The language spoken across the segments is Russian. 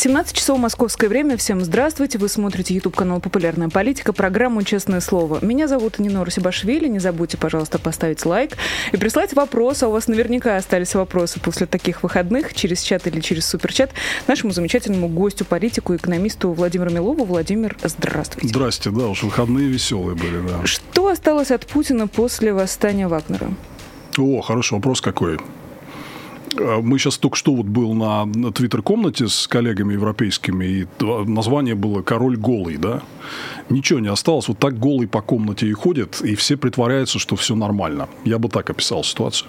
17 часов московское время. Всем здравствуйте. Вы смотрите YouTube канал «Популярная политика», программу «Честное слово». Меня зовут Нинора Сибашвили. Не забудьте, пожалуйста, поставить лайк и прислать вопросы. А у вас наверняка остались вопросы после таких выходных через чат или через суперчат нашему замечательному гостю, политику, экономисту Владимиру Милову. Владимир, здравствуйте. Здрасте, да, уж выходные веселые были, да. Что осталось от Путина после восстания Вагнера? О, хороший вопрос какой. Э, мы сейчас только что вот был на, на твиттер-комнате с коллегами европейскими, и название было «Король голый», да? Ничего не осталось, вот так голый по комнате и ходит, и все притворяются, что все нормально. Я бы так описал ситуацию.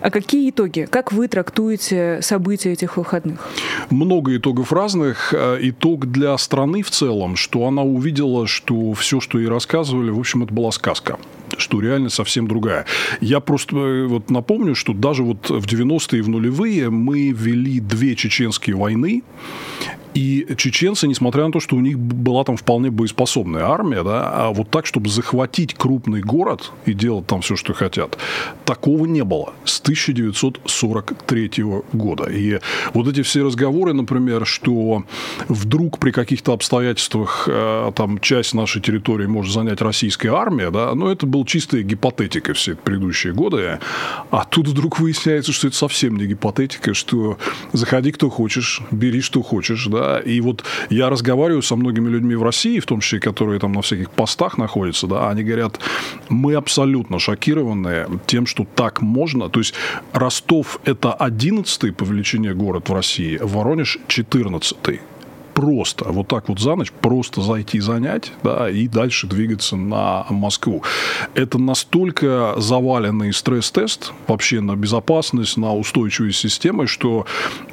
А какие итоги? Как вы трактуете события этих выходных? Много итогов разных. Э, итог для страны в целом, что она увидела, что все, что ей рассказывали, в общем, это была сказка что реально совсем другая. Я просто э, вот напомню, что даже вот в 90-е и в нулевые мы вели две чеченские войны, и чеченцы, несмотря на то, что у них была там вполне боеспособная армия, да, а вот так, чтобы захватить крупный город и делать там все, что хотят, такого не было с 1943 года. И вот эти все разговоры, например, что вдруг при каких-то обстоятельствах э, там часть нашей территории может занять российская армия, да, ну, это был чистая гипотетика все предыдущие годы. А тут вдруг выясняется, что это совсем не гипотетика, что заходи кто хочешь, бери что хочешь, да, да, и вот я разговариваю со многими людьми в России, в том числе, которые там на всяких постах находятся, да, они говорят, мы абсолютно шокированы тем, что так можно, то есть Ростов – это 11 по величине город в России, Воронеж – 14 просто вот так вот за ночь просто зайти занять, да, и дальше двигаться на Москву. Это настолько заваленный стресс-тест вообще на безопасность, на устойчивость системы, что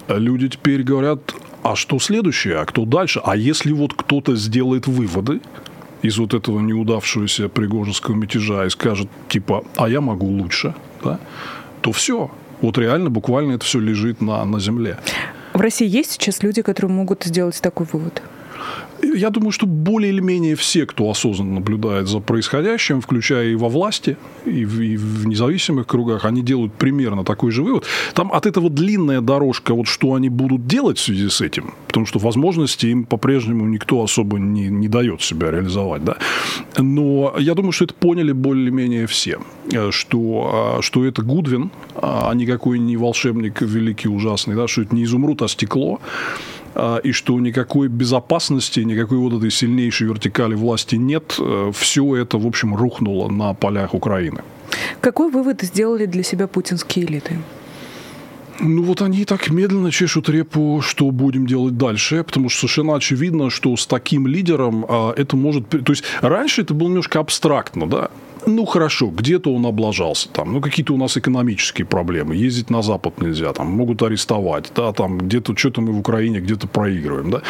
люди теперь говорят, а что следующее, а кто дальше? А если вот кто-то сделает выводы, из вот этого неудавшегося пригожинского мятежа и скажет, типа, а я могу лучше, да, то все. Вот реально, буквально это все лежит на, на земле. В России есть сейчас люди, которые могут сделать такой вывод? Я думаю, что более или менее все, кто осознанно наблюдает за происходящим, включая и во власти, и в, и в независимых кругах, они делают примерно такой же вывод. Там от этого длинная дорожка, вот что они будут делать в связи с этим, потому что возможности им по-прежнему никто особо не, не дает себя реализовать. Да? Но я думаю, что это поняли более-менее все, что, а, что это Гудвин, а никакой не волшебник великий, ужасный, да, что это не изумруд, а стекло, а, и что никакой безопасности, никакой вот этой сильнейшей вертикали власти нет. Э, Все это, в общем, рухнуло на полях Украины. Какой вывод сделали для себя путинские элиты? Ну вот они так медленно чешут репу, что будем делать дальше, потому что совершенно очевидно, что с таким лидером а, это может... То есть раньше это было немножко абстрактно, да, ну, хорошо, где-то он облажался, там, ну, какие-то у нас экономические проблемы, ездить на Запад нельзя, там, могут арестовать, да, там, где-то что-то мы в Украине где-то проигрываем, да.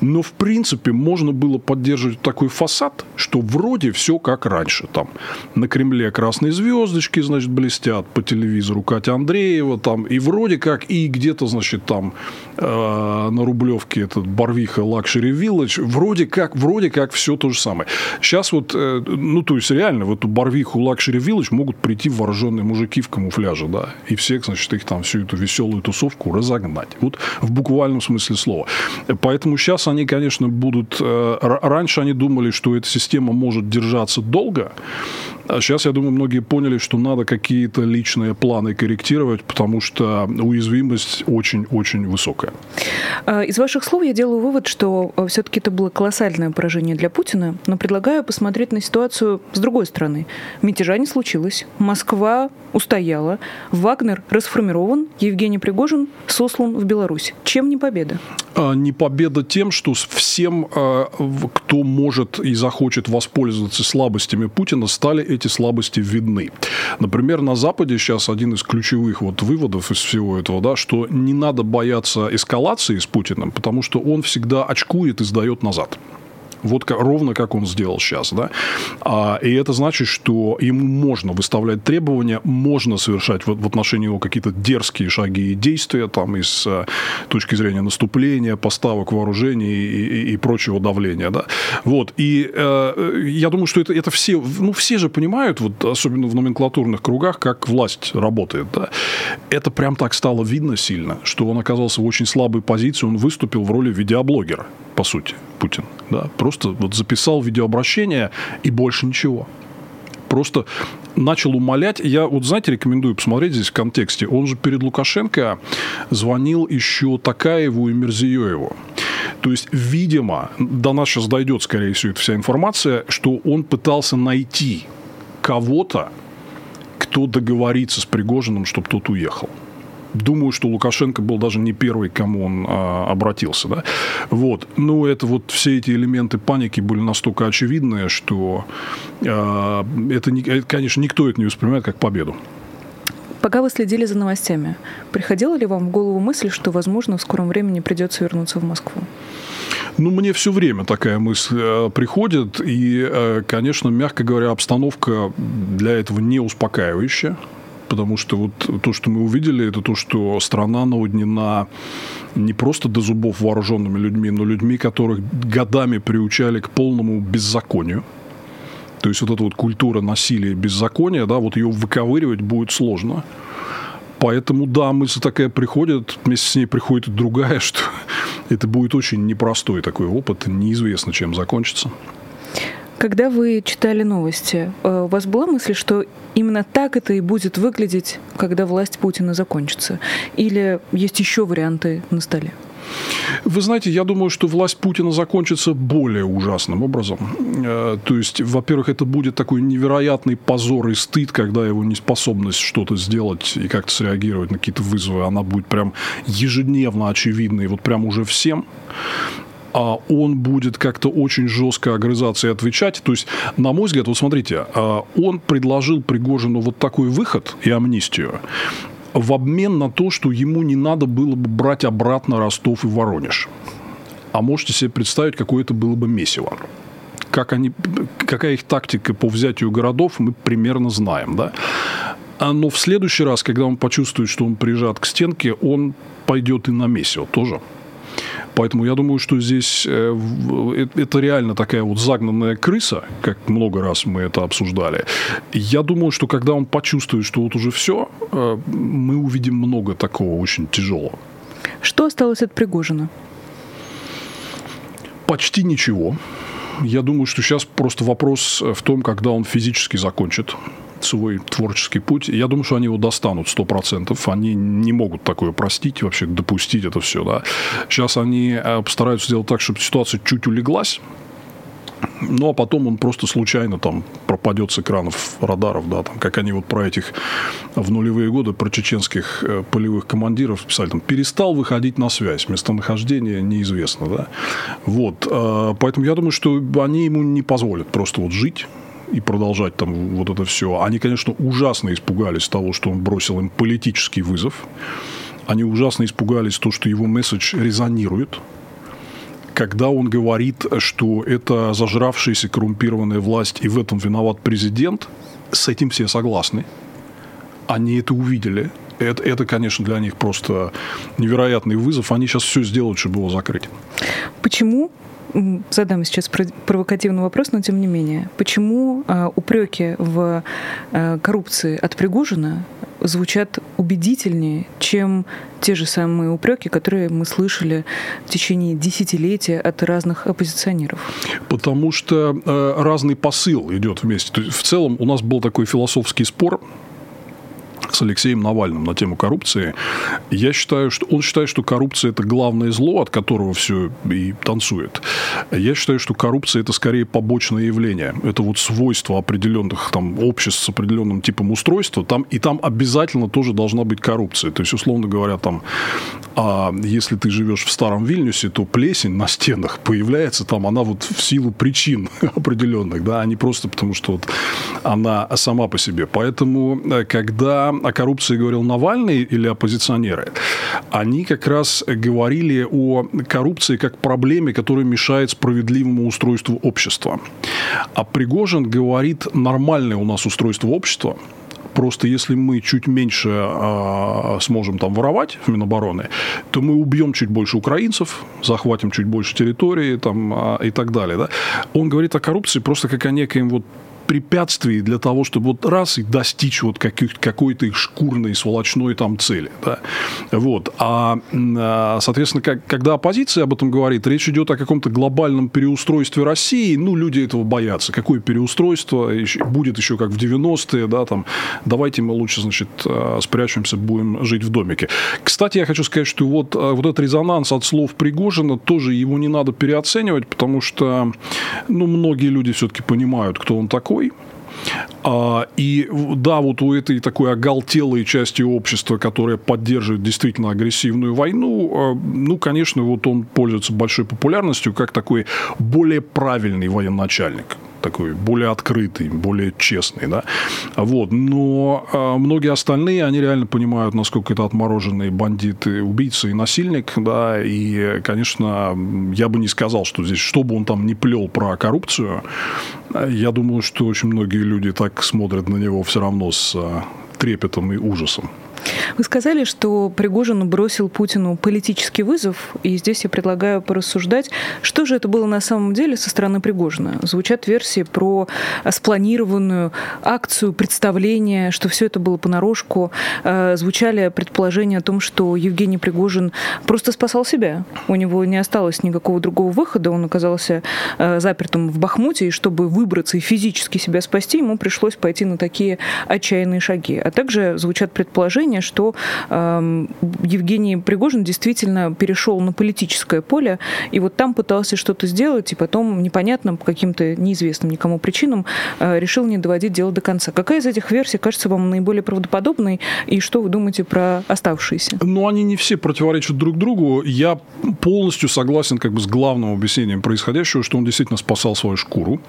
Но, в принципе, можно было поддерживать такой фасад, что вроде все как раньше, там, на Кремле красные звездочки, значит, блестят по телевизору Катя Андреева, там, и вроде как, и где-то, значит, там, э, на Рублевке этот Барвиха Luxury Village, вроде как, вроде как все то же самое. Сейчас вот, э, ну, то есть, реально, в эту Барвиху Luxury Village могут прийти вооруженные мужики в камуфляже, да, и всех, значит, их там всю эту веселую тусовку разогнать. Вот в буквальном смысле слова. Поэтому сейчас они, конечно, будут... Э, раньше они думали, что эта система может держаться долго, а сейчас, я думаю, многие поняли, что надо какие-то личные планы корректировать, потому что уязвимость очень-очень высокая. А, из ваших слов я делаю вывод, что э, все-таки это было колоссальное поражение для Путина, но предлагаю посмотреть на ситуацию с другой стороны. Мятежа не случилось. Москва устояла. Вагнер расформирован. Евгений Пригожин сослан в Беларусь. Чем не победа? А, не победа тем, что всем, а, кто может и захочет воспользоваться слабостями Путина, стали эти слабости видны. Например, на Западе сейчас один из ключевых вот выводов из всего этого, да, что не надо бояться эскалации с Путиным, потому что он всегда очкует и сдает назад. Вот ровно как он сделал сейчас. Да? А, и это значит, что ему можно выставлять требования, можно совершать в, в отношении его какие-то дерзкие шаги и действия там, из а, точки зрения наступления, поставок вооружений и, и, и прочего давления. Да? Вот. И э, я думаю, что это, это все, ну, все же понимают, вот, особенно в номенклатурных кругах, как власть работает. Да? Это прям так стало видно сильно, что он оказался в очень слабой позиции, он выступил в роли видеоблогера, по сути, Путин. Да? Просто вот записал видеообращение и больше ничего просто начал умолять. Я вот, знаете, рекомендую посмотреть здесь в контексте. Он же перед Лукашенко звонил еще Такаеву и Мерзиёеву. То есть, видимо, до нас сейчас дойдет, скорее всего, вся информация, что он пытался найти кого-то, кто договорится с Пригожиным, чтобы тот уехал. Думаю, что Лукашенко был даже не первый, к кому он а, обратился. Да? Вот. Но это вот все эти элементы паники были настолько очевидные, что а, это, конечно, никто это не воспринимает как победу. Пока вы следили за новостями, приходила ли вам в голову мысль, что, возможно, в скором времени придется вернуться в Москву? Ну, мне все время такая мысль э, приходит, и, э, конечно, мягко говоря, обстановка для этого не успокаивающая потому что вот то, что мы увидели, это то, что страна наводнена не просто до зубов вооруженными людьми, но людьми, которых годами приучали к полному беззаконию. То есть вот эта вот культура насилия и беззакония, да, вот ее выковыривать будет сложно. Поэтому, да, мысль такая приходит, вместе с ней приходит и другая, что это будет очень непростой такой опыт, неизвестно, чем закончится. Когда вы читали новости, э, у вас была мысль, что именно так это и будет выглядеть, когда власть Путина закончится? Или есть еще варианты на столе? Вы знаете, я думаю, что власть Путина закончится более ужасным образом. Э, то есть, во-первых, это будет такой невероятный позор и стыд, когда его неспособность что-то сделать и как-то среагировать на какие-то вызовы, она будет прям ежедневно очевидной, вот прям уже всем он будет как-то очень жестко огрызаться и отвечать. То есть, на мой взгляд, вот смотрите, а, он предложил Пригожину вот такой выход и амнистию в обмен на то, что ему не надо было бы брать обратно Ростов и Воронеж. А можете себе представить, какое это было бы месиво как они, какая их тактика по взятию городов, мы примерно знаем, да. А, но в следующий раз, когда он почувствует, что он прижат к стенке, он пойдет и на месиво тоже. Поэтому я думаю, что здесь э, э, это реально такая вот загнанная крыса, как много раз мы это обсуждали. Я думаю, что когда он почувствует, что вот уже все, э, мы увидим много такого очень тяжелого. Что осталось от Пригожина? Почти ничего. Я думаю, что сейчас просто вопрос в том, когда он физически закончит свой творческий путь. Я думаю, что они его достанут сто процентов. Они не могут такое простить, вообще допустить это все. Да. Сейчас они э, постараются сделать так, чтобы ситуация чуть улеглась, ну, а потом он просто случайно там пропадет с экранов радаров, да, там, как они вот про этих в нулевые годы, про чеченских э, полевых командиров писали, там, перестал выходить на связь, местонахождение неизвестно, да. Вот, э, поэтому я думаю, что они ему не позволят просто вот жить, и продолжать там вот это все. Они, конечно, ужасно испугались того, что он бросил им политический вызов. Они ужасно испугались то, что его месседж резонирует. Когда он говорит, что это зажравшаяся коррумпированная власть, и в этом виноват президент, с этим все согласны. Они это увидели. Это, это, конечно, для них просто невероятный вызов. Они сейчас все сделают, чтобы его закрыть. Почему задам сейчас провокативный вопрос, но тем не менее. Почему э, упреки в э, коррупции от Пригожина звучат убедительнее, чем те же самые упреки, которые мы слышали в течение десятилетия от разных оппозиционеров? Потому что э, разный посыл идет вместе. То есть, в целом у нас был такой философский спор с Алексеем Навальным на тему коррупции. Я считаю, что он считает, что коррупция это главное зло, от которого все и танцует. Я считаю, что коррупция это скорее побочное явление. Это вот свойство определенных там обществ с определенным типом устройства. Там, и там обязательно тоже должна быть коррупция. То есть, условно говоря, там, а если ты живешь в старом Вильнюсе, то плесень на стенах появляется там, она вот в силу причин определенных, да, а не просто потому, что вот она сама по себе. Поэтому, э, когда о коррупции говорил Навальный или оппозиционеры, они как раз говорили о коррупции как проблеме, которая мешает справедливому устройству общества. А Пригожин говорит, нормальное у нас устройство общества – Просто если мы чуть меньше э, сможем там воровать в Минобороны, то мы убьем чуть больше украинцев, захватим чуть больше территории там, э, и так далее. Да? Он говорит о коррупции просто как о некоем вот препятствий для того, чтобы вот раз и достичь вот какой-то их шкурной, сволочной там цели. Да? Вот. А, а, соответственно, как, когда оппозиция об этом говорит, речь идет о каком-то глобальном переустройстве России. Ну, люди этого боятся. Какое переустройство? Будет еще как в 90-е, да, там, давайте мы лучше, значит, а, спрячемся, будем жить в домике. Кстати, я хочу сказать, что вот, а, вот этот резонанс от слов Пригожина, тоже его не надо переоценивать, потому что, ну, многие люди все-таки понимают, кто он такой, такой. А, и да, вот у этой такой оголтелой части общества, которая поддерживает действительно агрессивную войну, а, ну, конечно, вот он пользуется большой популярностью как такой более правильный военачальник такой более открытый, более честный, да, вот, но э, многие остальные, они реально понимают, насколько это отмороженные бандиты, убийцы и насильник, да, и, конечно, я бы не сказал, что здесь, что бы он там не плел про коррупцию, я думаю, что очень многие люди так смотрят на него все равно с э, трепетом и ужасом. Вы сказали, что Пригожин бросил Путину политический вызов, и здесь я предлагаю порассуждать, что же это было на самом деле со стороны Пригожина. Звучат версии про спланированную акцию, представление, что все это было понарошку. Э, звучали предположения о том, что Евгений Пригожин просто спасал себя. У него не осталось никакого другого выхода, он оказался э, запертым в Бахмуте, и чтобы выбраться и физически себя спасти, ему пришлось пойти на такие отчаянные шаги. А также звучат предположения, ощущение, что э, Евгений Пригожин действительно перешел на политическое поле, и вот там пытался что-то сделать, и потом непонятно по каким-то неизвестным никому причинам э, решил не доводить дело до конца. Какая из этих версий кажется вам наиболее правдоподобной, и что вы думаете про оставшиеся? Ну, они не все противоречат друг другу. Я полностью согласен как бы с главным объяснением происходящего, что он действительно спасал свою шкуру,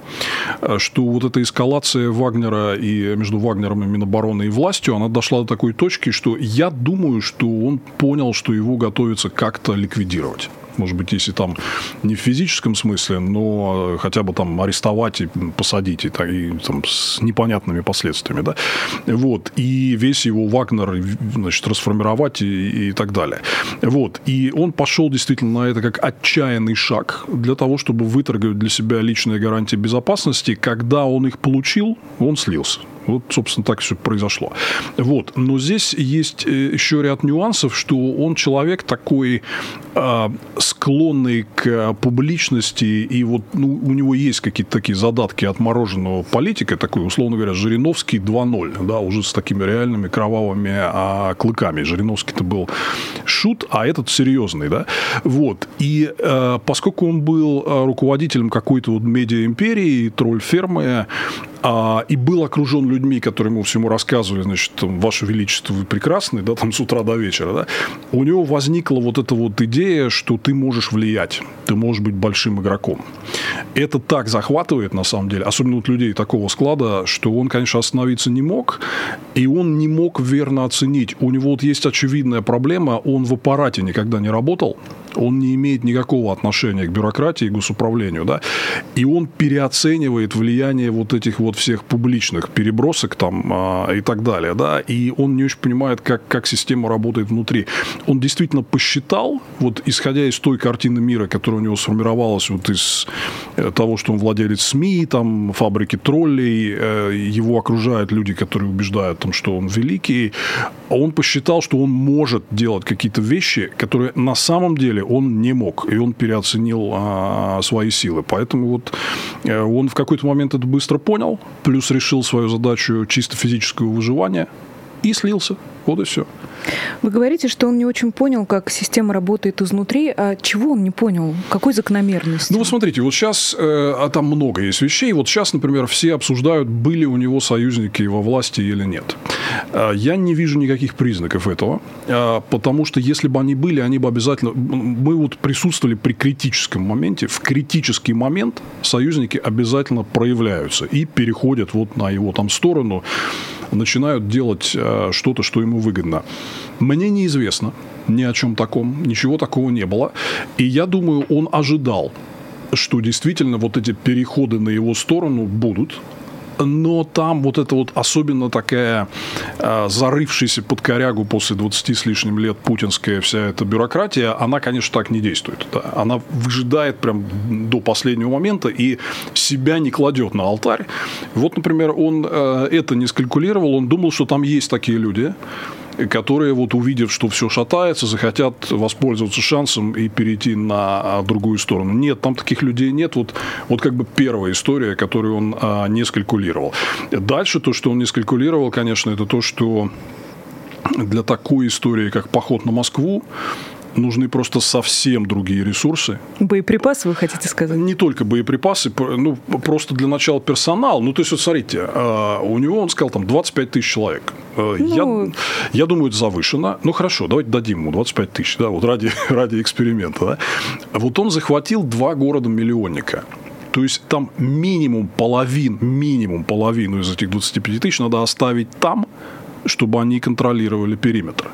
э, что вот эта эскалация Вагнера и между Вагнером и Минобороны и властью, она дошла до такой точки, что я думаю, что он понял, что его готовится как-то ликвидировать. Может быть, если там не в физическом смысле, но хотя бы там арестовать и посадить, и, и там с непонятными последствиями, да, вот, и весь его Вагнер, значит, расформировать и, и так далее, вот, и он пошел действительно на это как отчаянный шаг для того, чтобы выторговать для себя личные гарантии безопасности, когда он их получил, он слился. Вот, собственно, так все произошло. Вот. Но здесь есть э, еще ряд нюансов, что он человек такой э, склонный к публичности, и вот ну, у него есть какие-то такие задатки отмороженного политика, такой, условно говоря, Жириновский 2.0, да, уже с такими реальными кровавыми а, клыками. Жириновский-то был шут, а этот серьезный, да. Вот. И э, поскольку он был э, руководителем какой-то вот медиа-империи, тролль-фермы, а, и был окружен людьми, которые ему всему рассказывали, значит, там, Ваше Величество, вы прекрасны, да, там с утра до вечера, да, у него возникла вот эта вот идея, что ты можешь влиять, ты можешь быть большим игроком. Это так захватывает, на самом деле, особенно вот людей такого склада, что он, конечно, остановиться не мог, и он не мог верно оценить. У него вот есть очевидная проблема, он в аппарате никогда не работал, он не имеет никакого отношения к бюрократии, к госуправлению, да, и он переоценивает влияние вот этих вот всех публичных перебросок там а, и так далее, да, и он не очень понимает, как, как система работает внутри. Он действительно посчитал, вот исходя из той картины мира, которая у него сформировалась вот из э, того, что он владелец СМИ, там, фабрики троллей, э, его окружают люди, которые убеждают, там, что он великий, он посчитал, что он может делать какие-то вещи, которые на самом деле он не мог, и он переоценил а, свои силы. Поэтому вот э, он в какой-то момент это быстро понял, плюс решил свою задачу чисто физического выживания и слился. Вот и все. Вы говорите, что он не очень понял, как система работает изнутри. А чего он не понял? Какой закономерности? Ну, вот смотрите, вот сейчас, э, а там много есть вещей. Вот сейчас, например, все обсуждают, были у него союзники во власти или нет. Э, я не вижу никаких признаков этого, э, потому что если бы они были, они бы обязательно... Мы вот присутствовали при критическом моменте. В критический момент союзники обязательно проявляются и переходят вот на его там сторону начинают делать э, что-то, что ему выгодно. Мне неизвестно ни о чем таком, ничего такого не было. И я думаю, он ожидал, что действительно вот эти переходы на его сторону будут, но там вот это вот особенно такая э, зарывшаяся под корягу после 20 с лишним лет путинская вся эта бюрократия, она, конечно, так не действует. Да. Она выжидает прям до последнего момента и себя не кладет на алтарь. Вот, например, он э, это не скалькулировал, он думал, что там есть такие люди, которые, вот увидев, что все шатается, захотят воспользоваться шансом и перейти на а, другую сторону. Нет, там таких людей нет. Вот, вот как бы первая история, которую он а, не скалькулировал. Дальше то, что он не скалькулировал, конечно, это то, что для такой истории, как поход на Москву, нужны просто совсем другие ресурсы. Боеприпасы, вы хотите сказать? Не только боеприпасы, ну, просто для начала персонал. Ну, то есть, вот смотрите, а, у него, он сказал, там, 25 тысяч человек. А, ну... Я, я думаю, это завышено. Ну, хорошо, давайте дадим ему 25 тысяч, да, вот ради, ради эксперимента. Да. Вот он захватил два города-миллионника. То есть там минимум половин, минимум половину из этих 25 тысяч надо оставить там, чтобы они контролировали периметр.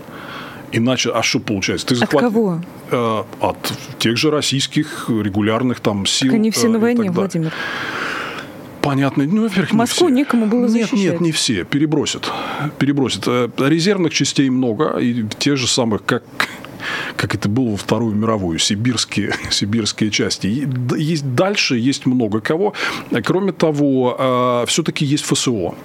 Иначе, а что получается? Ты захват... От кого? Э, от тех же российских регулярных там сил. Так они все э, на войне, Владимир. Понятно. Ну, во-первых, Москву не все. некому было защищать. Нет, нет, не все. Перебросят. Перебросят. Э, резервных частей много. И те же самых, как как это было во Вторую мировую, сибирские, сибирские части. Есть, дальше есть много кого. Кроме того, э, все-таки есть ФСО.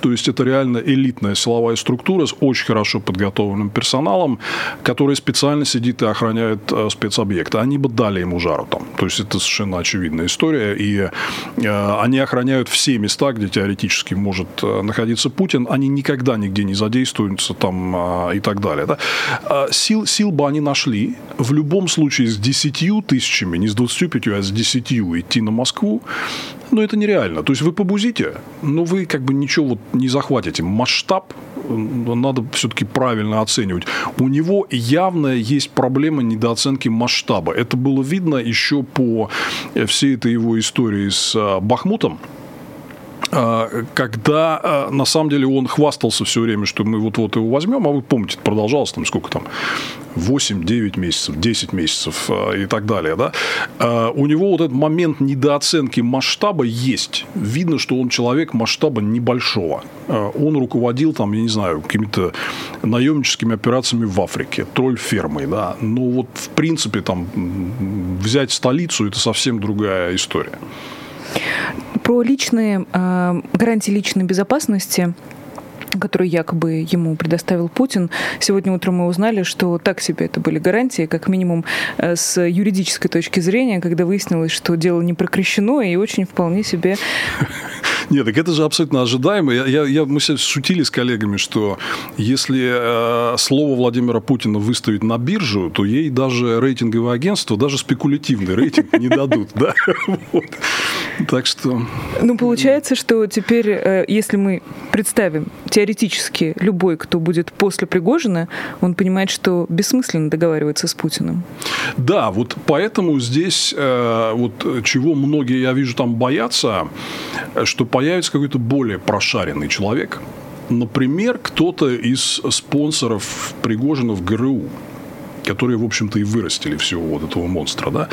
То есть это реально элитная силовая структура с очень хорошо подготовленным персоналом, который специально сидит и охраняет э, спецобъекты. Они бы дали ему жару там. То есть это совершенно очевидная история. И э, они охраняют все места, где теоретически может э, находиться Путин. Они никогда нигде не задействуются там э, и так далее. Да? Э, сил, сил бы они нашли. В любом случае с 10 тысячами, не с 25, а с 10 идти на Москву но это нереально. То есть вы побузите, но вы как бы ничего вот не захватите. Масштаб надо все-таки правильно оценивать. У него явно есть проблема недооценки масштаба. Это было видно еще по всей этой его истории с а, Бахмутом когда а, на самом деле он хвастался все время, что мы вот-вот его возьмем, а вы помните, продолжалось там сколько там, 8-9 месяцев, 10 месяцев а, и так далее, да, у него вот этот момент недооценки масштаба есть. Видно, что он человек масштаба небольшого. Он руководил там, я не знаю, какими-то наемническими операциями в Африке, тролль фермой, да, но вот в принципе там взять столицу – это совсем другая история. Про личные э, гарантии личной безопасности который якобы ему предоставил Путин. Сегодня утром мы узнали, что так себе это были гарантии, как минимум э, с юридической точки зрения, когда выяснилось, что дело не прекращено и очень вполне себе... Нет, так это же абсолютно ожидаемо. Я, я, я, мы шутили с коллегами, что если э, слово Владимира Путина выставить на биржу, то ей даже рейтинговое агентство, даже спекулятивный рейтинг не дадут. Да? Так что... Ну, получается, что теперь, э, если мы представим теоретически любой, кто будет после Пригожина, он понимает, что бессмысленно договариваться с Путиным. Да, вот поэтому здесь э, вот чего многие, я вижу, там боятся, что появится какой-то более прошаренный человек, например, кто-то из спонсоров Пригожина в ГРУ которые, в общем-то, и вырастили всего вот этого монстра, да.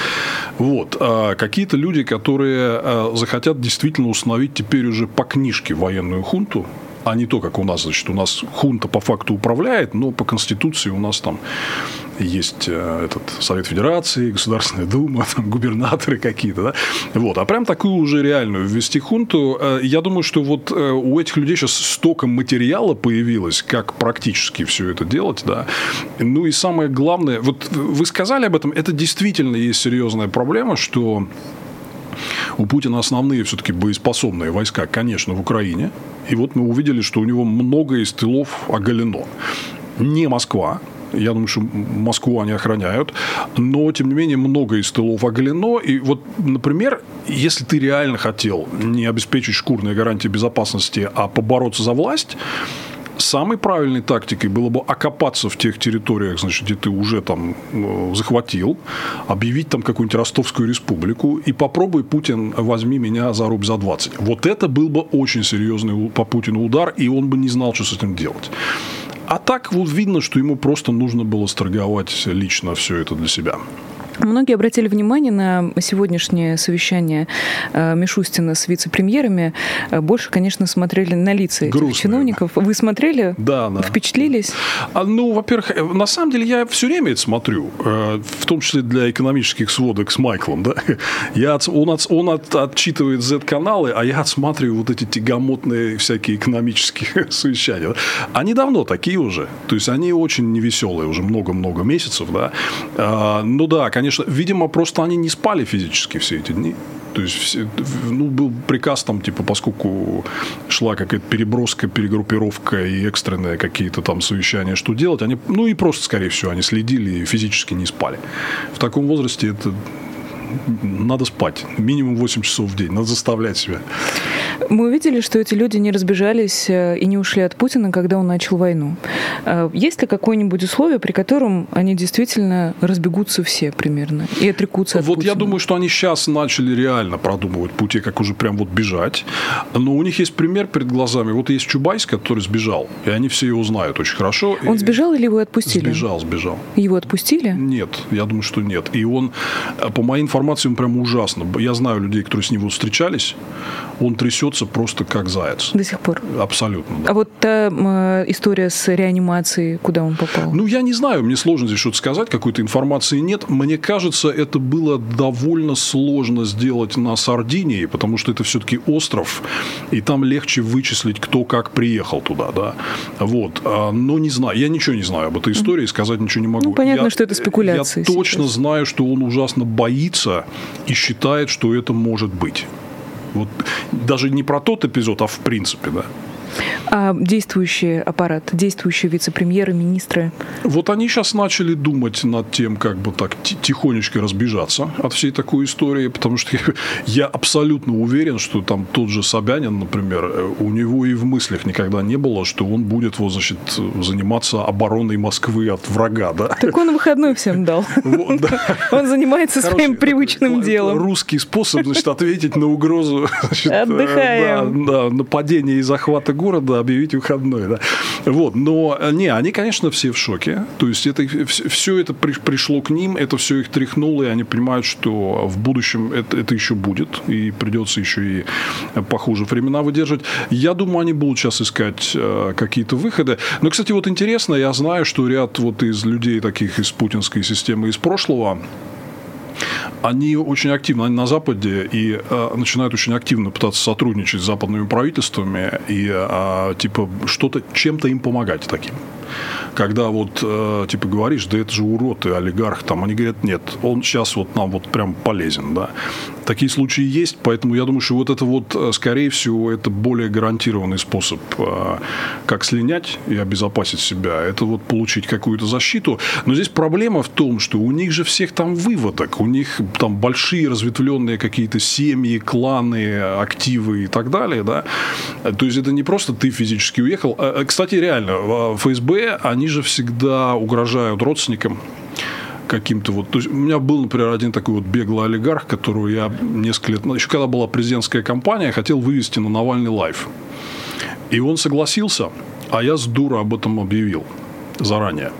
Вот. А какие-то люди, которые а, захотят действительно установить теперь уже по книжке военную хунту, а не то, как у нас, значит, у нас хунта по факту управляет, но по Конституции у нас там есть э, этот Совет Федерации, Государственная Дума, там, губернаторы какие-то, да? Вот. А прям такую уже реальную ввести хунту, э, я думаю, что вот э, у этих людей сейчас столько материала появилось, как практически все это делать, да. Ну и самое главное, вот вы сказали об этом, это действительно есть серьезная проблема, что у Путина основные все-таки боеспособные войска, конечно, в Украине. И вот мы увидели, что у него много из тылов оголено. Не Москва, я думаю, что Москву они охраняют. Но, тем не менее, много из тылов оголено. И вот, например, если ты реально хотел не обеспечить шкурные гарантии безопасности, а побороться за власть, Самой правильной тактикой было бы окопаться в тех территориях, значит, где ты уже там э, захватил, объявить там какую-нибудь Ростовскую республику и попробуй, Путин, возьми меня за рубь за 20. Вот это был бы очень серьезный по Путину удар, и он бы не знал, что с этим делать. А так вот видно, что ему просто нужно было сторговать лично все это для себя. Многие обратили внимание на сегодняшнее совещание э, Мишустина с вице-премьерами. Э, больше, конечно, смотрели на лица этих Грустные. чиновников. Вы смотрели? Да, да. Впечатлились? А, ну, во-первых, э, на самом деле я все время это смотрю, в том числе для экономических сводок с Майклом. Да? Я, он от, он от, отчитывает Z-каналы, а я отсматриваю вот эти тягомотные всякие экономические совещания. Они давно такие уже. То есть, они очень невеселые уже много-много месяцев. Да? А, ну да, конечно, конечно, видимо, просто они не спали физически все эти дни. То есть, ну, был приказ там, типа, поскольку шла какая-то переброска, перегруппировка и экстренные какие-то там совещания, что делать, они, ну, и просто, скорее всего, они следили и физически не спали. В таком возрасте это надо спать. Минимум 8 часов в день. Надо заставлять себя. Мы увидели, что эти люди не разбежались э, и не ушли от Путина, когда он начал войну. Э, есть ли какое-нибудь условие, при котором они действительно разбегутся все примерно и отрекутся от Вот Путина? я думаю, что они сейчас начали реально продумывать пути, как уже прям вот бежать. Но у них есть пример перед глазами. Вот есть Чубайс, который сбежал, и они все его знают очень хорошо. Он сбежал или его отпустили? Сбежал, сбежал. Его отпустили? Нет, я думаю, что нет. И он, э, по моей информации, он прям ужасно. Я знаю людей, которые с вот встречались. Он трясется просто как заяц. До сих пор? Абсолютно, да. А вот та э, история с реанимацией, куда он попал? Ну, я не знаю, мне сложно здесь что-то сказать, какой-то информации нет. Мне кажется, это было довольно сложно сделать на Сардинии, потому что это все-таки остров, и там легче вычислить, кто как приехал туда, да. Вот. А, но не знаю, я ничего не знаю об этой истории, сказать ничего не могу. Ну, понятно, я, что это спекуляции. Я точно сейчас. знаю, что он ужасно боится и считает, что это может быть. Вот даже не про тот эпизод, а в принципе, да. А действующий аппарат, действующие вице-премьеры, министры? Вот они сейчас начали думать над тем, как бы так тихонечко разбежаться от всей такой истории, потому что я абсолютно уверен, что там тот же Собянин, например, э, у него и в мыслях никогда не было, что он будет, вот, значит, заниматься обороной Москвы от врага, да. Так он выходной всем дал. Он занимается своим привычным делом. Русский способ, значит, ответить на угрозу э, нападения и захвата города объявить выходной. Да? Вот. Но э, не, они, конечно, все в шоке. То есть это, все это при, пришло к ним, это все их тряхнуло, и они понимают, что в будущем это, это еще будет, и придется еще и похуже времена выдерживать. Я думаю, они будут сейчас искать э, какие-то выходы. Но, кстати, вот интересно, я знаю, что ряд вот из людей таких из путинской системы из прошлого, они очень активно, они на Западе и э, начинают очень активно пытаться сотрудничать с западными правительствами и э, типа что-то чем-то им помогать таким когда вот, э, типа, говоришь, да это же урод и олигарх, там, они говорят, нет, он сейчас вот нам вот прям полезен, да. Такие случаи есть, поэтому я думаю, что вот это вот, э, скорее всего, это более гарантированный способ, э, как слинять и обезопасить себя, это вот получить какую-то защиту. Но здесь проблема в том, что у них же всех там выводок, у них там большие разветвленные какие-то семьи, кланы, активы и так далее, да. То есть это не просто ты физически уехал. А, кстати, реально, ФСБ, они же всегда угрожают родственникам каким-то вот... То есть, у меня был, например, один такой вот беглый олигарх, которого я несколько лет... Еще когда была президентская кампания, хотел вывести на Навальный лайф. И он согласился, а я с дура об этом объявил заранее.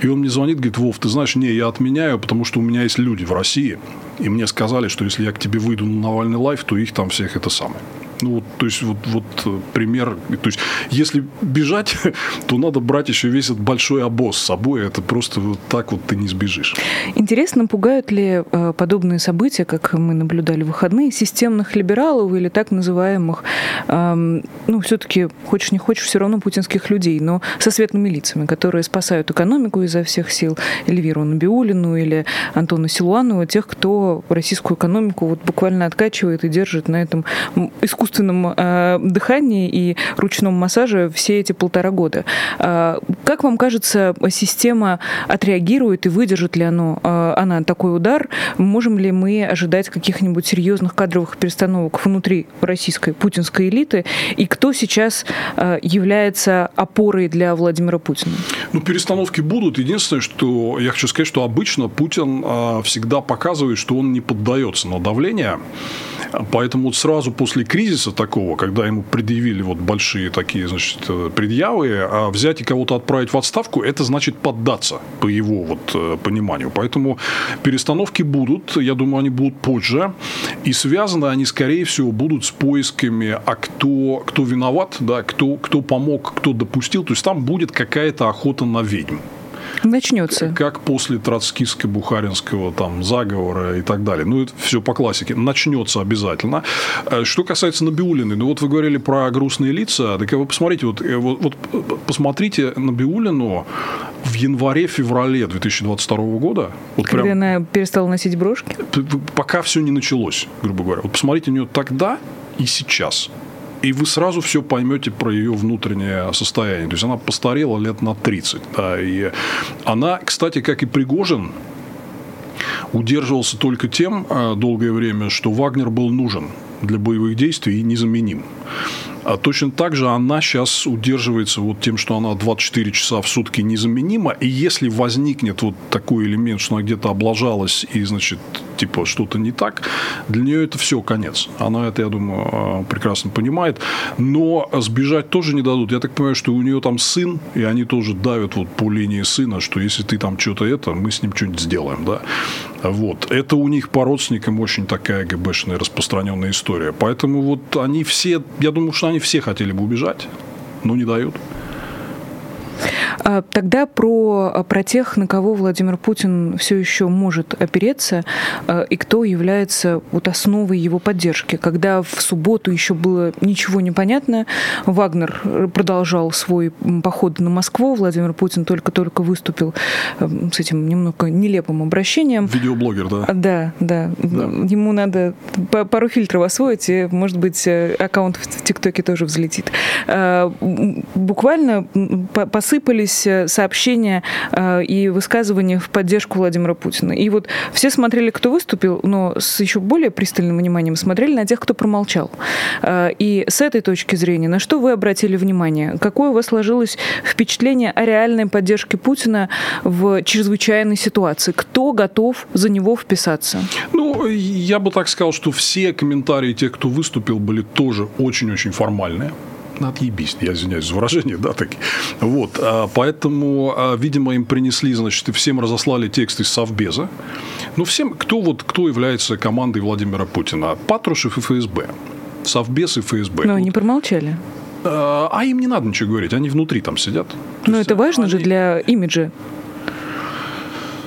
И он мне звонит, говорит, Вов, ты знаешь, не, я отменяю, потому что у меня есть люди в России, и мне сказали, что если я к тебе выйду на Навальный лайф, то их там всех это самое. Ну, вот, то есть, вот, вот э, пример. То есть, если бежать, то надо брать еще весь этот большой обоз с собой. Это просто вот так вот ты не сбежишь. Интересно, пугают ли э, подобные события, как мы наблюдали в выходные, системных либералов или так называемых, эм, ну, все-таки, хочешь не хочешь, все равно путинских людей, но со светлыми лицами, которые спасают экономику изо всех сил, Эльвиру Набиулину или Антона Силуанова, тех, кто российскую экономику вот буквально откачивает и держит на этом искусственном искусственном э, дыхании и ручном массаже все эти полтора года. Э, как вам кажется, система отреагирует и выдержит ли оно, э, она такой удар? Можем ли мы ожидать каких-нибудь серьезных кадровых перестановок внутри российской путинской элиты? И кто сейчас э, является опорой для Владимира Путина? Ну, перестановки будут. Единственное, что я хочу сказать, что обычно Путин э, всегда показывает, что он не поддается на давление. Поэтому вот сразу после кризиса такого, когда ему предъявили вот большие такие, значит, э, предъявы, а взять и кого-то отправить в отставку, это значит поддаться по его вот э, пониманию. Поэтому перестановки будут, я думаю, они будут позже, и связаны они, скорее всего, будут с поисками, а кто, кто виноват, да, кто, кто помог, кто допустил. То есть там будет какая-то охота на ведьм начнется. Как после троцкистско-бухаринского там заговора и так далее. Ну, это все по классике. Начнется обязательно. Э, что касается Набиулиной, ну, вот вы говорили про грустные лица, так вы посмотрите, вот, э, вот, вот посмотрите Набиулину в январе-феврале 2022 года. Вот Когда прям, она перестала носить брошки? Пока все не началось, грубо говоря. Вот посмотрите на нее тогда и сейчас и вы сразу все поймете про ее внутреннее состояние. То есть она постарела лет на 30. Да, и она, кстати, как и Пригожин, удерживался только тем э, долгое время, что Вагнер был нужен для боевых действий и незаменим. А точно так же она сейчас удерживается вот тем, что она 24 часа в сутки незаменима. И если возникнет вот такой элемент, что она где-то облажалась и, значит, типа что-то не так, для нее это все конец. Она это, я думаю, а, прекрасно понимает. Но сбежать тоже не дадут. Я так понимаю, что у нее там сын, и они тоже давят вот по линии сына, что если ты там что-то это, мы с ним что-нибудь сделаем, да. Вот. Это у них по родственникам очень такая ГБшная распространенная история. Поэтому вот они все, я думаю, что они все хотели бы убежать, но не дают. А, тогда про, а, про тех, на кого Владимир Путин все еще может опереться, а, и кто является вот основой его поддержки. Когда в субботу еще было ничего не понятно, Вагнер продолжал свой поход на Москву, Владимир Путин только-только выступил с этим немного нелепым обращением. Видеоблогер, да? Да, да. да. Ему надо пару фильтров освоить, и, может быть, э, аккаунт в ТикТоке тоже взлетит. Буквально посыпались э, сообщения э, и высказывания в поддержку Владимира Путина. И вот все смотрели, кто выступил, но с еще более пристальным вниманием смотрели на тех, кто промолчал. Э, и с этой точки зрения, на что вы обратили внимание? Какое у вас сложилось впечатление о реальной поддержке Путина в чрезвычайной ситуации? Кто готов за него вписаться? Ну, я бы так сказал, что все комментарии тех, кто выступил, были тоже очень-очень формальные отъебись, я извиняюсь за выражение, да, таки. Вот, а, поэтому, а, видимо, им принесли, значит, и всем разослали текст из Совбеза. Ну, всем, кто вот, кто является командой Владимира Путина? Патрушев и ФСБ. Совбез и ФСБ. Но вот. они промолчали. А, а им не надо ничего говорить, они внутри там сидят. Но это важно они... же для имиджа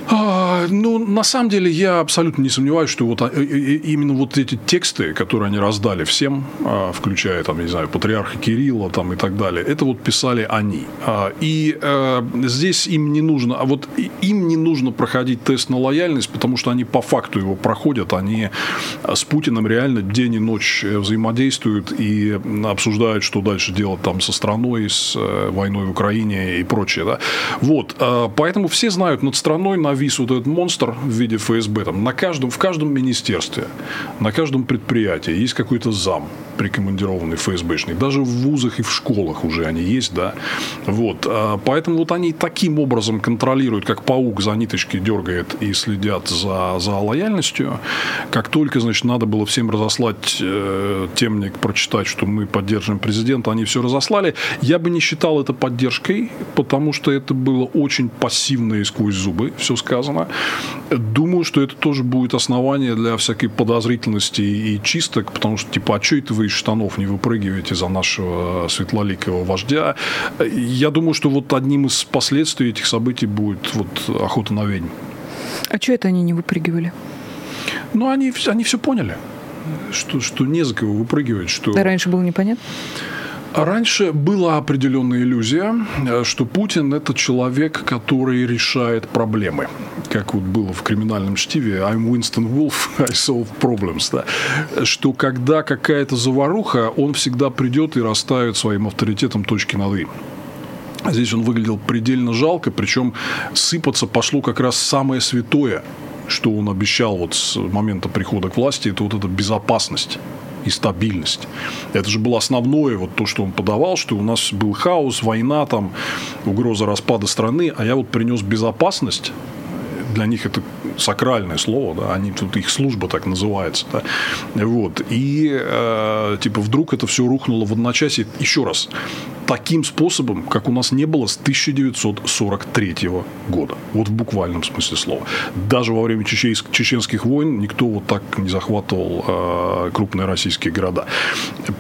а, ну, на самом деле, я абсолютно не сомневаюсь, что вот а, именно вот эти тексты, которые они раздали всем, а, включая, там, не знаю, патриарха Кирилла там, и так далее, это вот писали они. И здесь им не нужно, а вот им не нужно проходить тест на лояльность, потому что они по факту его проходят, они с Путиным реально день и ночь взаимодействуют и обсуждают, что дальше делать там со страной, с э, войной в Украине и прочее. Да? Вот, поэтому все знают, над страной на навис вот этот монстр в виде ФСБ. Там, на каждом, в каждом министерстве, на каждом предприятии есть какой-то зам прикомандированный ФСБшник. Даже в вузах и в школах уже они есть, да. Вот. А, поэтому вот они таким образом контролируют, как паук за ниточки дергает и следят за, за лояльностью. Как только, значит, надо было всем разослать э, темник, прочитать, что мы поддерживаем президента, они все разослали. Я бы не считал это поддержкой, потому что это было очень пассивно и сквозь зубы все сказано. Думаю, что это тоже будет основание для всякой подозрительности и чисток, потому что, типа, а что это вы штанов не выпрыгиваете за нашего светлоликого вождя? Я думаю, что вот одним из последствий этих событий будет вот охота на ведьм. А что это они не выпрыгивали? Ну, они, они все поняли, что, что не за кого выпрыгивать. Что... Да раньше было непонятно? Раньше была определенная иллюзия, э, что Путин – это человек, который решает проблемы. Как вот было в криминальном чтиве «I'm Winston Wolf, I solve problems». Да? Что когда какая-то заваруха, он всегда придет и расставит своим авторитетом точки над «и». Здесь он выглядел предельно жалко, причем сыпаться пошло как раз самое святое, что он обещал вот с момента прихода к власти, это вот эта безопасность и стабильность. Это же было основное, вот то, что он подавал, что у нас был хаос, война, там, угроза распада страны, а я вот принес безопасность, для них это сакральное слово, да, они тут их служба так называется, да, вот, и э, типа вдруг это все рухнуло в одночасье, еще раз, таким способом, как у нас не было с 1943 года. Вот в буквальном смысле слова. Даже во время чеченских войн никто вот так не захватывал э, крупные российские города.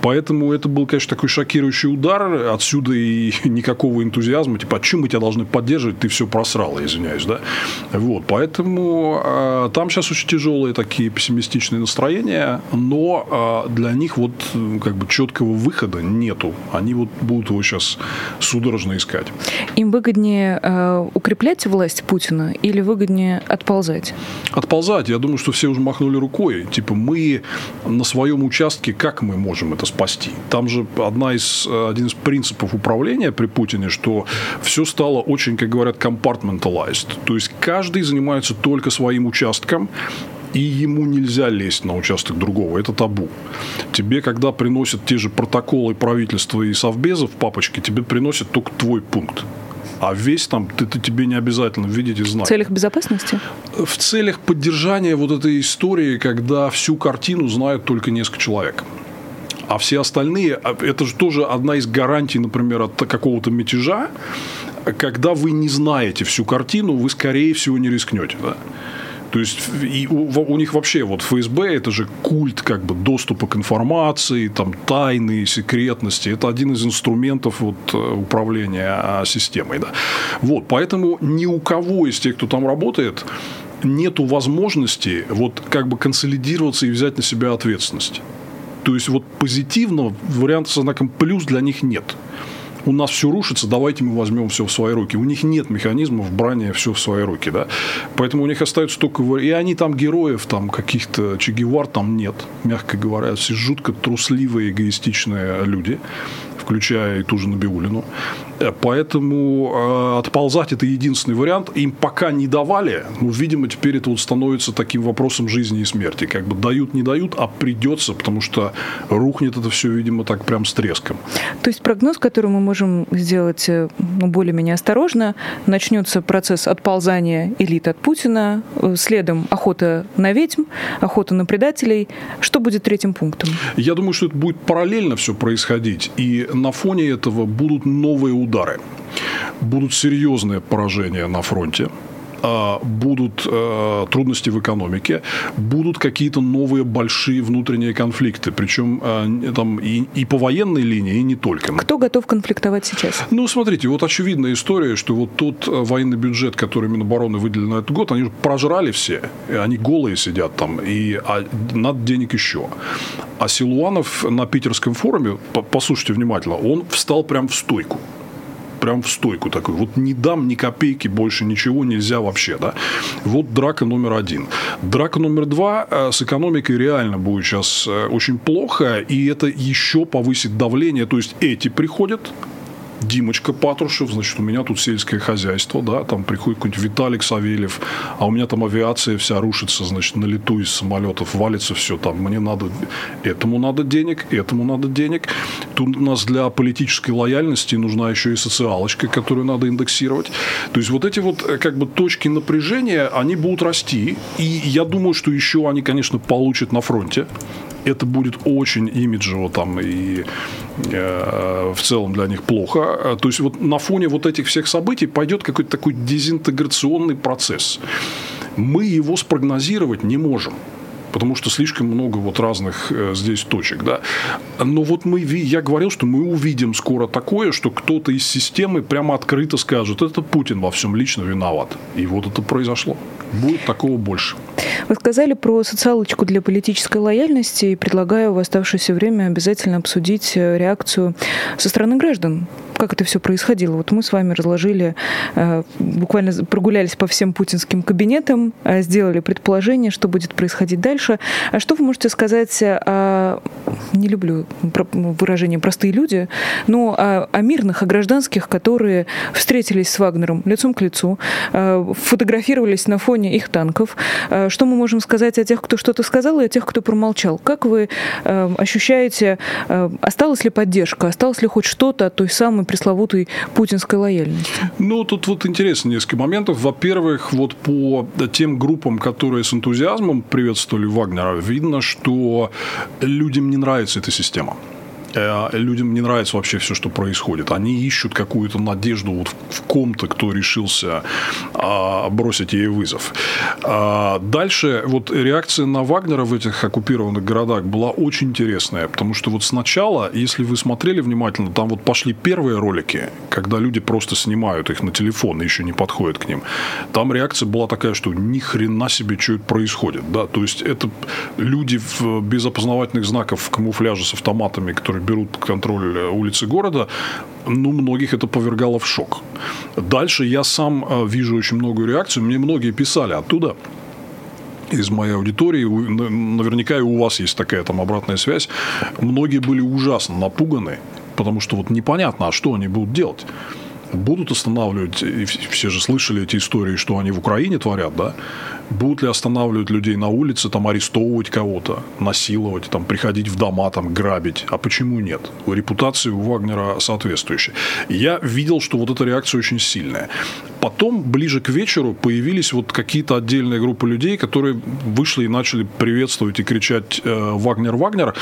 Поэтому это был, конечно, такой шокирующий удар. Отсюда и никакого энтузиазма. Типа, а чем мы тебя должны поддерживать? Ты все просрал, извиняюсь. Да? Вот. Поэтому э, там сейчас очень тяжелые такие пессимистичные настроения. Но э, для них вот как бы четкого выхода нету. Они вот будут его сейчас судорожно искать. Им выгоднее э, укреплять власть Путина или выгоднее отползать? Отползать. Я думаю, что все уже махнули рукой. Типа мы на своем участке, как мы можем это спасти? Там же одна из, один из принципов управления при Путине, что все стало очень, как говорят, compartmentalized. То есть каждый занимается только своим участком, и ему нельзя лезть на участок другого. Это табу. Тебе, когда приносят те же протоколы правительства и совбезов в папочке, тебе приносят только твой пункт. А весь там ты, ты тебе не обязательно видеть и знать. В целях безопасности? В целях поддержания вот этой истории, когда всю картину знают только несколько человек. А все остальные, а, это же тоже одна из гарантий, например, от какого-то мятежа, когда вы не знаете всю картину, вы, скорее всего, не рискнете. Да? То есть и у, у них вообще вот ФСБ это же культ как бы доступа к информации, там тайны, секретности. Это один из инструментов вот, э, управления а, системой. Да. Вот, поэтому ни у кого из тех, кто там работает, нету возможности вот как бы консолидироваться и взять на себя ответственность. То есть вот позитивного варианта со знаком плюс для них нет у нас все рушится, давайте мы возьмем все в свои руки. У них нет механизмов брания все в свои руки, да. Поэтому у них остается только... И они там героев, там каких-то Че там нет, мягко говоря. Все жутко трусливые, эгоистичные люди включая и ту же Набиулину. Э, поэтому э, отползать это единственный вариант. Им пока не давали, но, видимо, теперь это вот становится таким вопросом жизни и смерти. Как бы дают, не дают, а придется, потому что рухнет это все, видимо, так прям с треском. То есть прогноз, который мы можем сделать э, ну, более-менее осторожно, начнется процесс отползания элит от Путина, э, следом охота на ведьм, охота на предателей. Что будет третьим пунктом? Я думаю, что это будет параллельно все происходить. И на фоне этого будут новые удары. Будут серьезные поражения на фронте. А, будут э, трудности в экономике, будут какие-то новые большие внутренние конфликты, причем э, там и, и по военной линии, и не только. Кто готов конфликтовать сейчас? Ну, смотрите, вот очевидная история, что вот тот э, военный бюджет, который Минобороны выделил на этот год, они же прожрали все, они голые сидят там, и а, надо денег еще. А Силуанов на питерском форуме, послушайте внимательно, он встал прям в стойку прям в стойку такой. Вот не дам ни копейки, больше ничего нельзя вообще, да. Вот драка номер один. Драка номер два э, с экономикой реально будет сейчас э, очень плохо, и это еще повысит давление. То есть эти приходят, Димочка Патрушев, значит, у меня тут сельское хозяйство, да, там приходит какой-нибудь Виталик Савельев, а у меня там авиация вся рушится, значит, на лету из самолетов валится все там, мне надо, этому надо денег, этому надо денег. Тут у нас для политической лояльности нужна еще и социалочка, которую надо индексировать. То есть вот эти вот э, как бы точки напряжения, они будут расти, и я думаю, что еще они, конечно, получат на фронте это будет очень имиджево там и э, в целом для них плохо. То есть вот на фоне вот этих всех событий пойдет какой-то такой дезинтеграционный процесс. Мы его спрогнозировать не можем. Потому что слишком много вот разных э, здесь точек, да. Но вот мы, я говорил, что мы увидим скоро такое, что кто-то из системы прямо открыто скажет, это Путин во всем лично виноват. И вот это произошло. Будет такого больше. Вы сказали про социалочку для политической лояльности и предлагаю в оставшееся время обязательно обсудить э, реакцию со стороны граждан как это все происходило. Вот мы с вами разложили, э, буквально прогулялись по всем путинским кабинетам, э, сделали предположение, что будет происходить дальше. А что вы можете сказать о, не люблю выражение «простые люди», но о, о мирных, о гражданских, которые встретились с Вагнером лицом к лицу, э, фотографировались на фоне их танков. Что мы можем сказать о тех, кто что-то сказал, и о тех, кто промолчал? Как вы ощущаете, осталась ли поддержка, осталось ли хоть что-то от той самой самой пресловутой путинской лояльности? Ну, тут вот интересно несколько моментов. Во-первых, вот по тем группам, которые с энтузиазмом приветствовали Вагнера, видно, что людям не нравится эта система. Э, людям не нравится вообще все, что происходит. Они ищут какую-то надежду вот в ком-то, кто решился а, бросить ей вызов. А, дальше вот реакция на Вагнера в этих оккупированных городах была очень интересная, потому что вот сначала, если вы смотрели внимательно, там вот пошли первые ролики, когда люди просто снимают их на телефон и еще не подходят к ним. Там реакция была такая, что ни хрена себе, что это происходит. Да? То есть это люди в, без опознавательных знаков в камуфляже с автоматами, которые берут контроль э, улицы города, ну, многих это повергало в шок. Дальше я сам э, вижу очень многую реакцию. Мне многие писали оттуда, из моей аудитории, наверняка и у вас есть такая там обратная связь, многие были ужасно напуганы, потому что вот непонятно, а что они будут делать будут останавливать, и все же слышали эти истории, что они в Украине творят, да, будут ли останавливать людей на улице, там, арестовывать кого-то, насиловать, там, приходить в дома, там, грабить, а почему нет? Репутация у Вагнера соответствующая. Я видел, что вот эта реакция очень сильная. Потом, ближе к вечеру, появились вот какие-то отдельные группы людей, которые вышли и начали приветствовать и кричать э, «Вагнер, Вагнер».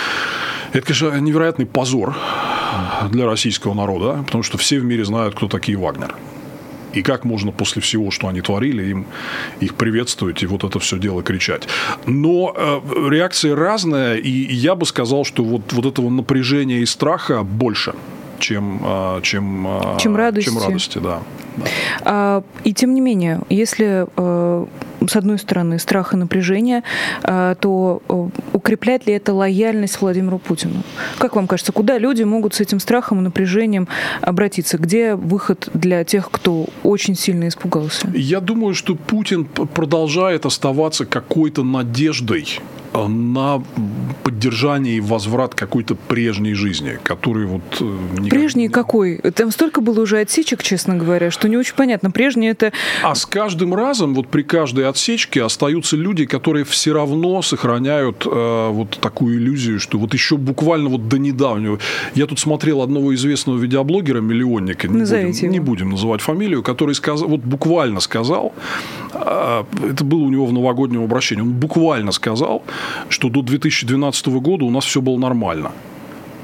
Это, конечно, невероятный позор для российского народа, потому что все в мире знают, кто такие Вагнер. И как можно после всего, что они творили, им их приветствовать и вот это все дело кричать. Но э, реакция разная, и я бы сказал, что вот, вот этого напряжения и страха больше чем, э, чем, э, чем радости. Чем радости да. А, и тем не менее, если э, с одной стороны страх и напряжение, э, то э, укрепляет ли это лояльность Владимиру Путину? Как вам кажется, куда люди могут с этим страхом и напряжением обратиться? Где выход для тех, кто очень сильно испугался? Я думаю, что Путин продолжает оставаться какой-то надеждой на поддержание и возврат какой-то прежней жизни, который вот... Э, никак... Прежний какой? Там столько было уже отсечек, честно говоря, что не очень понятно. Прежний это... А с каждым разом, вот при каждой отсечке остаются люди, которые все равно сохраняют э, вот такую иллюзию, что вот еще буквально вот до недавнего... Я тут смотрел одного известного видеоблогера, миллионника, не, будем, не будем называть фамилию, который сказал, вот буквально сказал, э, это было у него в новогоднем обращении, он буквально сказал, что до 2012 года у нас все было нормально.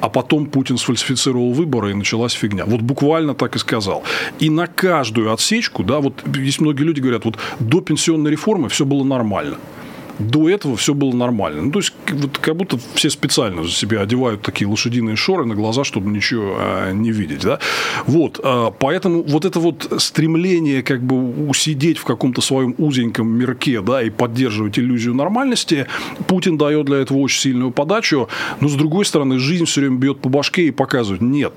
А потом Путин сфальсифицировал выборы, и началась фигня. Вот буквально так и сказал. И на каждую отсечку, да, вот есть многие люди говорят, вот до пенсионной реформы все было нормально до этого все было нормально. Ну, то есть, вот как будто все специально себе одевают такие лошадиные шоры на глаза, чтобы ничего а, не видеть. Да? Вот, а, поэтому вот это вот стремление как бы усидеть в каком-то своем узеньком мирке да, и поддерживать иллюзию нормальности, Путин дает для этого очень сильную подачу, но с другой стороны, жизнь все время бьет по башке и показывает, нет,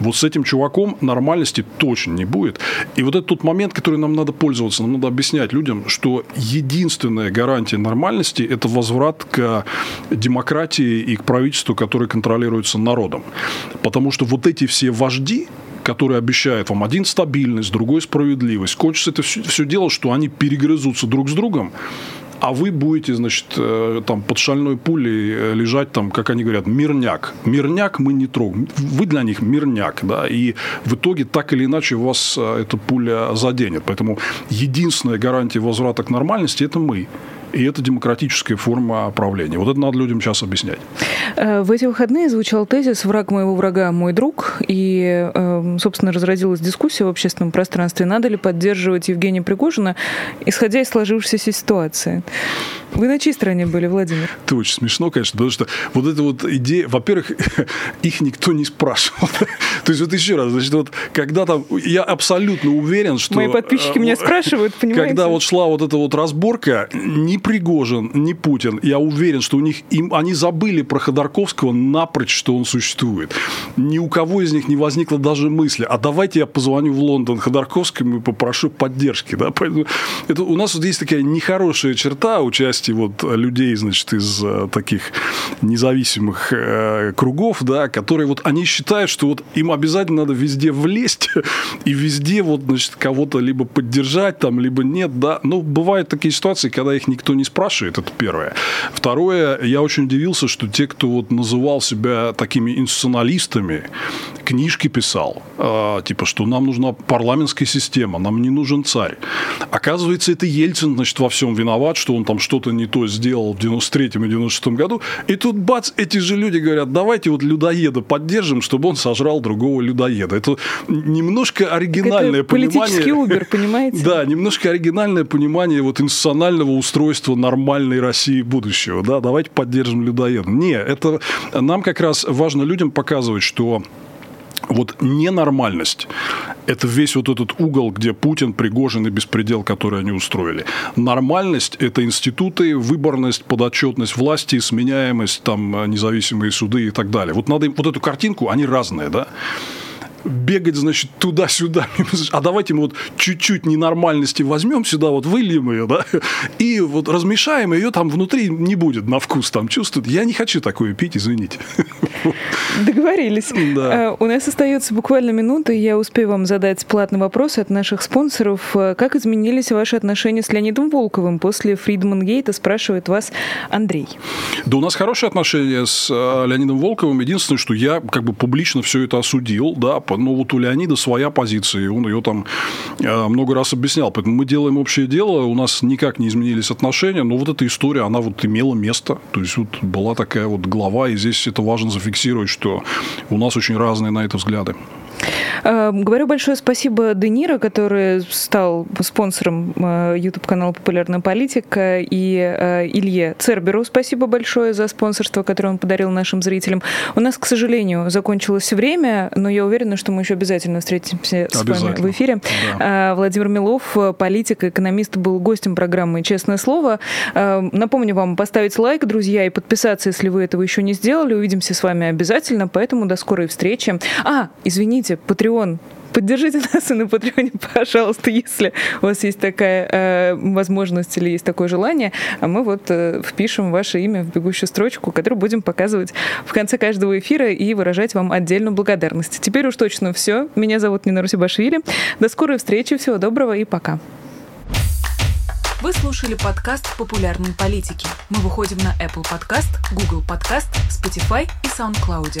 вот с этим чуваком нормальности точно не будет. И вот это тот момент, который нам надо пользоваться, нам надо объяснять людям, что единственная гарантия нормальности – это возврат к демократии и к правительству, которое контролируется народом. Потому что вот эти все вожди, которые обещают вам один стабильность, другой справедливость, кончится это все, все дело, что они перегрызутся друг с другом, а вы будете, значит, э, там под шальной пулей э, лежать там, как они говорят, мирняк. Мирняк мы не трогаем. Вы для них мирняк, да, и в итоге так или иначе вас э, эта пуля заденет. Поэтому единственная гарантия возврата к нормальности – это мы. И это демократическая форма правления. Вот это надо людям сейчас объяснять. Э, в эти выходные звучал тезис «Враг моего врага – мой друг». И, э, собственно, разразилась дискуссия в общественном пространстве, надо ли поддерживать Евгения Пригожина, исходя из сложившейся ситуации. Вы на чьей стороне были, Владимир? Это очень смешно, конечно, потому что вот эта вот идея, во-первых, их никто не спрашивал. То есть вот еще раз, значит, вот когда там, я абсолютно уверен, что... Мои подписчики меня э, спрашивают, понимаете? Когда вот шла вот эта вот разборка, ни Пригожин, ни Путин, я уверен, что у них, им, они забыли про Ходорковского напрочь, что он существует. Ни у кого из них не возникло даже мысли, а давайте я позвоню в Лондон Ходорковскому и попрошу поддержки. Да? Поэтому это, у нас вот есть такая нехорошая черта участия вот людей, значит, из э, таких независимых э, кругов, да, которые вот они считают, что вот им обязательно надо везде влезть и везде вот, значит, кого-то либо поддержать там, либо нет, да. Ну, бывают такие ситуации, когда их никто не спрашивает, это первое. Второе, я очень удивился, что те, кто вот называл себя такими институционалистами, книжки писал, э, типа, что нам нужна парламентская система, нам не нужен царь. Оказывается, это Ельцин, значит, во всем виноват, что он там что-то не то сделал в 93-м и 96-м году. И тут, бац, эти же люди говорят, давайте вот людоеда поддержим, чтобы он сожрал другого людоеда. Это немножко оригинальное это понимание... Политический убер, понимаете? Да, немножко оригинальное понимание вот институционального устройства нормальной России будущего. Да, давайте поддержим людоеда. Не, это нам как раз важно людям показывать, что вот ненормальность – это весь вот этот угол, где Путин, Пригожин и беспредел, который они устроили. Нормальность – это институты, выборность, подотчетность власти, сменяемость, там, независимые суды и так далее. Вот надо вот эту картинку, они разные, да? Бегать, значит, туда-сюда. А давайте мы вот чуть-чуть ненормальности возьмем сюда, вот выльем ее, да, и вот размешаем, ее там внутри не будет на вкус там чувствует. Я не хочу такое пить, извините. Договорились. Да. Э, у нас остается буквально минута, и я успею вам задать платный вопрос от наших спонсоров. Э, как изменились ваши отношения с Леонидом Волковым после Фридман Гейта, спрашивает вас Андрей. Да у нас хорошие отношения с э, Леонидом Волковым. Единственное, что я как бы публично все это осудил, да, но вот у Леонида своя позиция, и он ее там э, много раз объяснял. Поэтому мы делаем общее дело, у нас никак не изменились отношения, но вот эта история, она вот имела место. То есть, вот была такая вот глава, и здесь это важно зафиксировать, что у нас очень разные на это взгляды. Э, говорю большое спасибо Денира, который стал спонсором э, YouTube-канала «Популярная политика», и э, Илье Церберу спасибо большое за спонсорство, которое он подарил нашим зрителям. У нас, к сожалению, закончилось время, но я уверена, что мы еще обязательно встретимся с вами в эфире. Да. Владимир Милов, политик, экономист, был гостем программы «Честное слово». Напомню вам поставить лайк, друзья, и подписаться, если вы этого еще не сделали. Увидимся с вами обязательно, поэтому до скорой встречи. А, извините, Patreon Patreon. Поддержите нас и на Патреоне, пожалуйста, если у вас есть такая э, возможность или есть такое желание. А мы вот э, впишем ваше имя в бегущую строчку, которую будем показывать в конце каждого эфира и выражать вам отдельную благодарность. Теперь уж точно все. Меня зовут Нина Русибашвили. До скорой встречи. Всего доброго и пока. Вы слушали подкаст «Популярные политики». Мы выходим на Apple Podcast, Google Podcast, Spotify и SoundCloud.